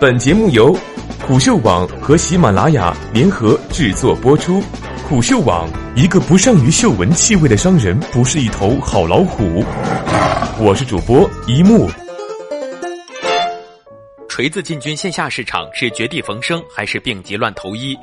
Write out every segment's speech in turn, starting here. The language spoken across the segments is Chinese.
本节目由虎嗅网和喜马拉雅联合制作播出。虎嗅网：一个不善于嗅闻气味的商人，不是一头好老虎。我是主播一木。锤子进军线下市场是绝地逢生，还是病急乱投医？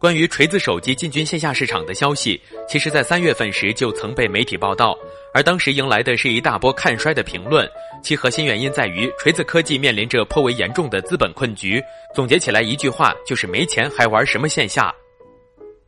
关于锤子手机进军线下市场的消息，其实，在三月份时就曾被媒体报道，而当时迎来的是一大波看衰的评论。其核心原因在于，锤子科技面临着颇为严重的资本困局。总结起来一句话，就是没钱还玩什么线下？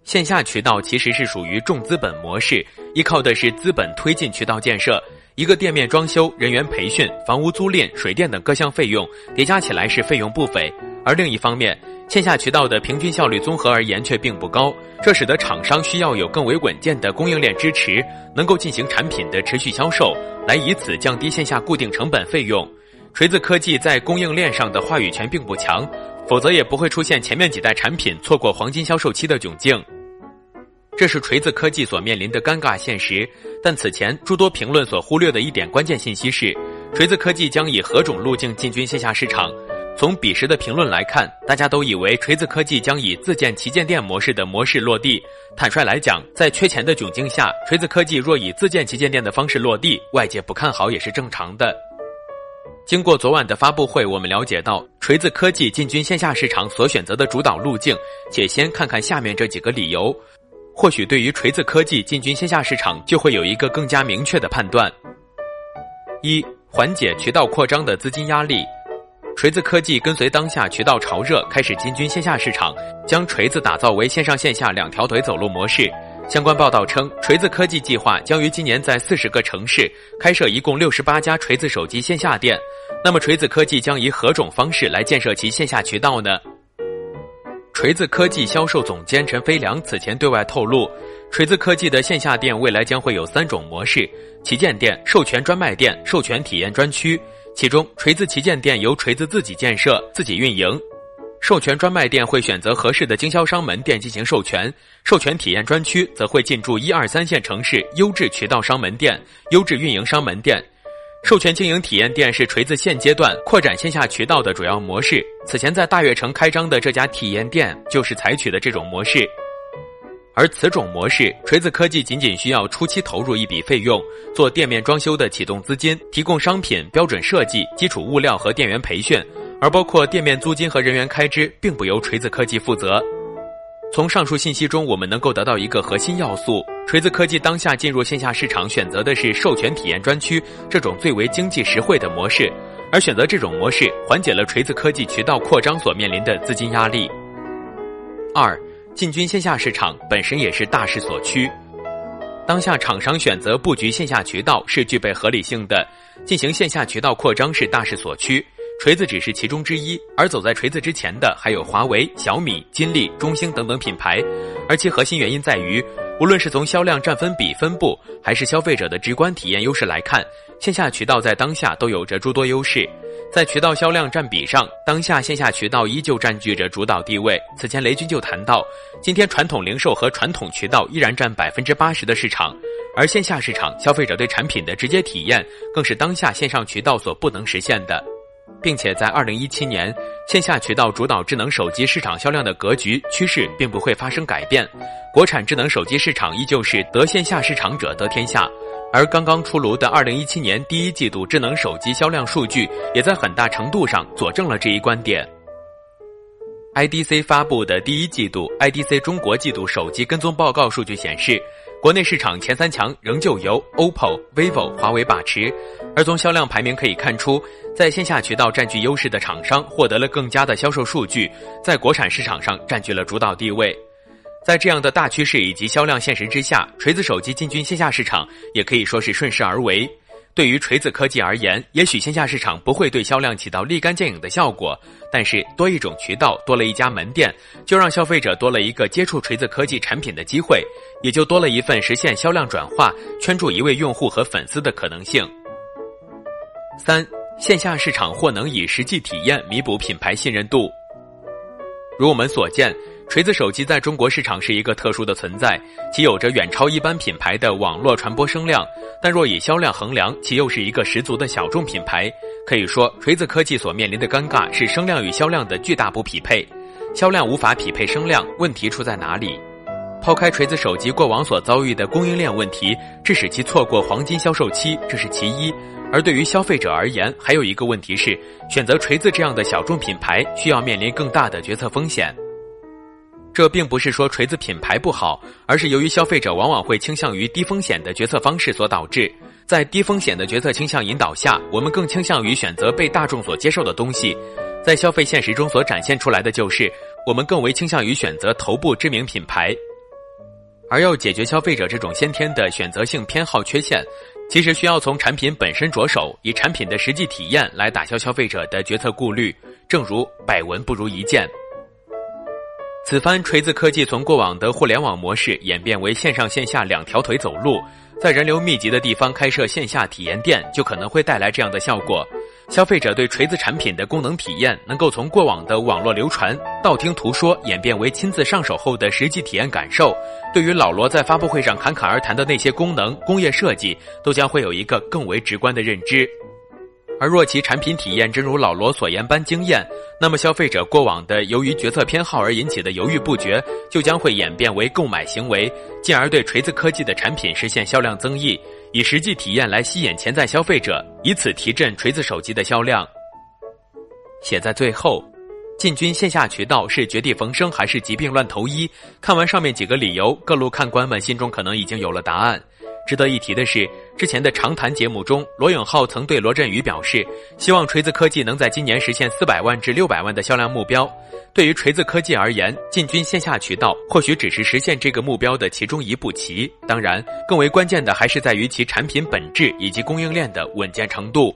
线下渠道其实是属于重资本模式，依靠的是资本推进渠道建设。一个店面装修、人员培训、房屋租赁、水电等各项费用叠加起来是费用不菲，而另一方面，线下渠道的平均效率综合而言却并不高，这使得厂商需要有更为稳健的供应链支持，能够进行产品的持续销售，来以此降低线下固定成本费用。锤子科技在供应链上的话语权并不强，否则也不会出现前面几代产品错过黄金销售期的窘境。这是锤子科技所面临的尴尬现实。但此前诸多评论所忽略的一点关键信息是，锤子科技将以何种路径进军线下市场？从彼时的评论来看，大家都以为锤子科技将以自建旗舰店模式的模式落地。坦率来讲，在缺钱的窘境下，锤子科技若以自建旗舰店的方式落地，外界不看好也是正常的。经过昨晚的发布会，我们了解到锤子科技进军线下市场所选择的主导路径，且先看看下面这几个理由，或许对于锤子科技进军线下市场就会有一个更加明确的判断。一、缓解渠道扩张的资金压力。锤子科技跟随当下渠道潮热，开始进军线下市场，将锤子打造为线上线下两条腿走路模式。相关报道称，锤子科技计划将于今年在四十个城市开设一共六十八家锤子手机线下店。那么，锤子科技将以何种方式来建设其线下渠道呢？锤子科技销售总监陈飞良此前对外透露，锤子科技的线下店未来将会有三种模式：旗舰店、授权专卖店、授权体验专区。其中，锤子旗舰店由锤子自己建设、自己运营；授权专卖店会选择合适的经销商门店进行授权；授权体验专区则会进驻一二三线城市优质渠道商门店、优质运营商门店。授权经营体验店是锤子现阶段扩展线下渠道的主要模式。此前在大悦城开张的这家体验店就是采取的这种模式。而此种模式，锤子科技仅仅需要初期投入一笔费用，做店面装修的启动资金，提供商品标准设计、基础物料和店员培训，而包括店面租金和人员开支，并不由锤子科技负责。从上述信息中，我们能够得到一个核心要素：锤子科技当下进入线下市场，选择的是授权体验专区这种最为经济实惠的模式，而选择这种模式，缓解了锤子科技渠道扩张所面临的资金压力。二。进军线下市场本身也是大势所趋，当下厂商选择布局线下渠道是具备合理性的，进行线下渠道扩张是大势所趋。锤子只是其中之一，而走在锤子之前的还有华为、小米、金立、中兴等等品牌，而其核心原因在于，无论是从销量占分比分布，还是消费者的直观体验优势来看，线下渠道在当下都有着诸多优势。在渠道销量占比上，当下线下渠道依旧占据着主导地位。此前雷军就谈到，今天传统零售和传统渠道依然占百分之八十的市场，而线下市场消费者对产品的直接体验，更是当下线上渠道所不能实现的。并且在二零一七年，线下渠道主导智能手机市场销量的格局趋势并不会发生改变，国产智能手机市场依旧是得线下市场者得天下。而刚刚出炉的二零一七年第一季度智能手机销量数据，也在很大程度上佐证了这一观点。IDC 发布的第一季度 IDC 中国季度手机跟踪报告数据显示，国内市场前三强仍旧由 OPPO、vivo、华为把持。而从销量排名可以看出，在线下渠道占据优势的厂商获得了更佳的销售数据，在国产市场上占据了主导地位。在这样的大趋势以及销量现实之下，锤子手机进军线下市场也可以说是顺势而为。对于锤子科技而言，也许线下市场不会对销量起到立竿见影的效果，但是多一种渠道，多了一家门店，就让消费者多了一个接触锤子科技产品的机会，也就多了一份实现销量转化、圈住一位用户和粉丝的可能性。三，线下市场或能以实际体验弥补品牌信任度。如我们所见。锤子手机在中国市场是一个特殊的存在，其有着远超一般品牌的网络传播声量，但若以销量衡量，其又是一个十足的小众品牌。可以说，锤子科技所面临的尴尬是声量与销量的巨大不匹配，销量无法匹配声量，问题出在哪里？抛开锤子手机过往所遭遇的供应链问题，致使其错过黄金销售期，这是其一。而对于消费者而言，还有一个问题是，选择锤子这样的小众品牌，需要面临更大的决策风险。这并不是说锤子品牌不好，而是由于消费者往往会倾向于低风险的决策方式所导致。在低风险的决策倾向引导下，我们更倾向于选择被大众所接受的东西。在消费现实中所展现出来的就是，我们更为倾向于选择头部知名品牌。而要解决消费者这种先天的选择性偏好缺陷，其实需要从产品本身着手，以产品的实际体验来打消消费者的决策顾虑。正如百闻不如一见。此番锤子科技从过往的互联网模式演变为线上线下两条腿走路，在人流密集的地方开设线下体验店，就可能会带来这样的效果：消费者对锤子产品的功能体验能够从过往的网络流传、道听途说演变为亲自上手后的实际体验感受，对于老罗在发布会上侃侃而谈的那些功能、工业设计，都将会有一个更为直观的认知。而若其产品体验真如老罗所言般惊艳，那么消费者过往的由于决策偏好而引起的犹豫不决，就将会演变为购买行为，进而对锤子科技的产品实现销量增益，以实际体验来吸引潜在消费者，以此提振锤子手机的销量。写在最后，进军线下渠道是绝地逢生还是疾病乱投医？看完上面几个理由，各路看官们心中可能已经有了答案。值得一提的是，之前的长谈节目中，罗永浩曾对罗振宇表示，希望锤子科技能在今年实现四百万至六百万的销量目标。对于锤子科技而言，进军线下渠道或许只是实现这个目标的其中一步棋。当然，更为关键的还是在于其产品本质以及供应链的稳健程度。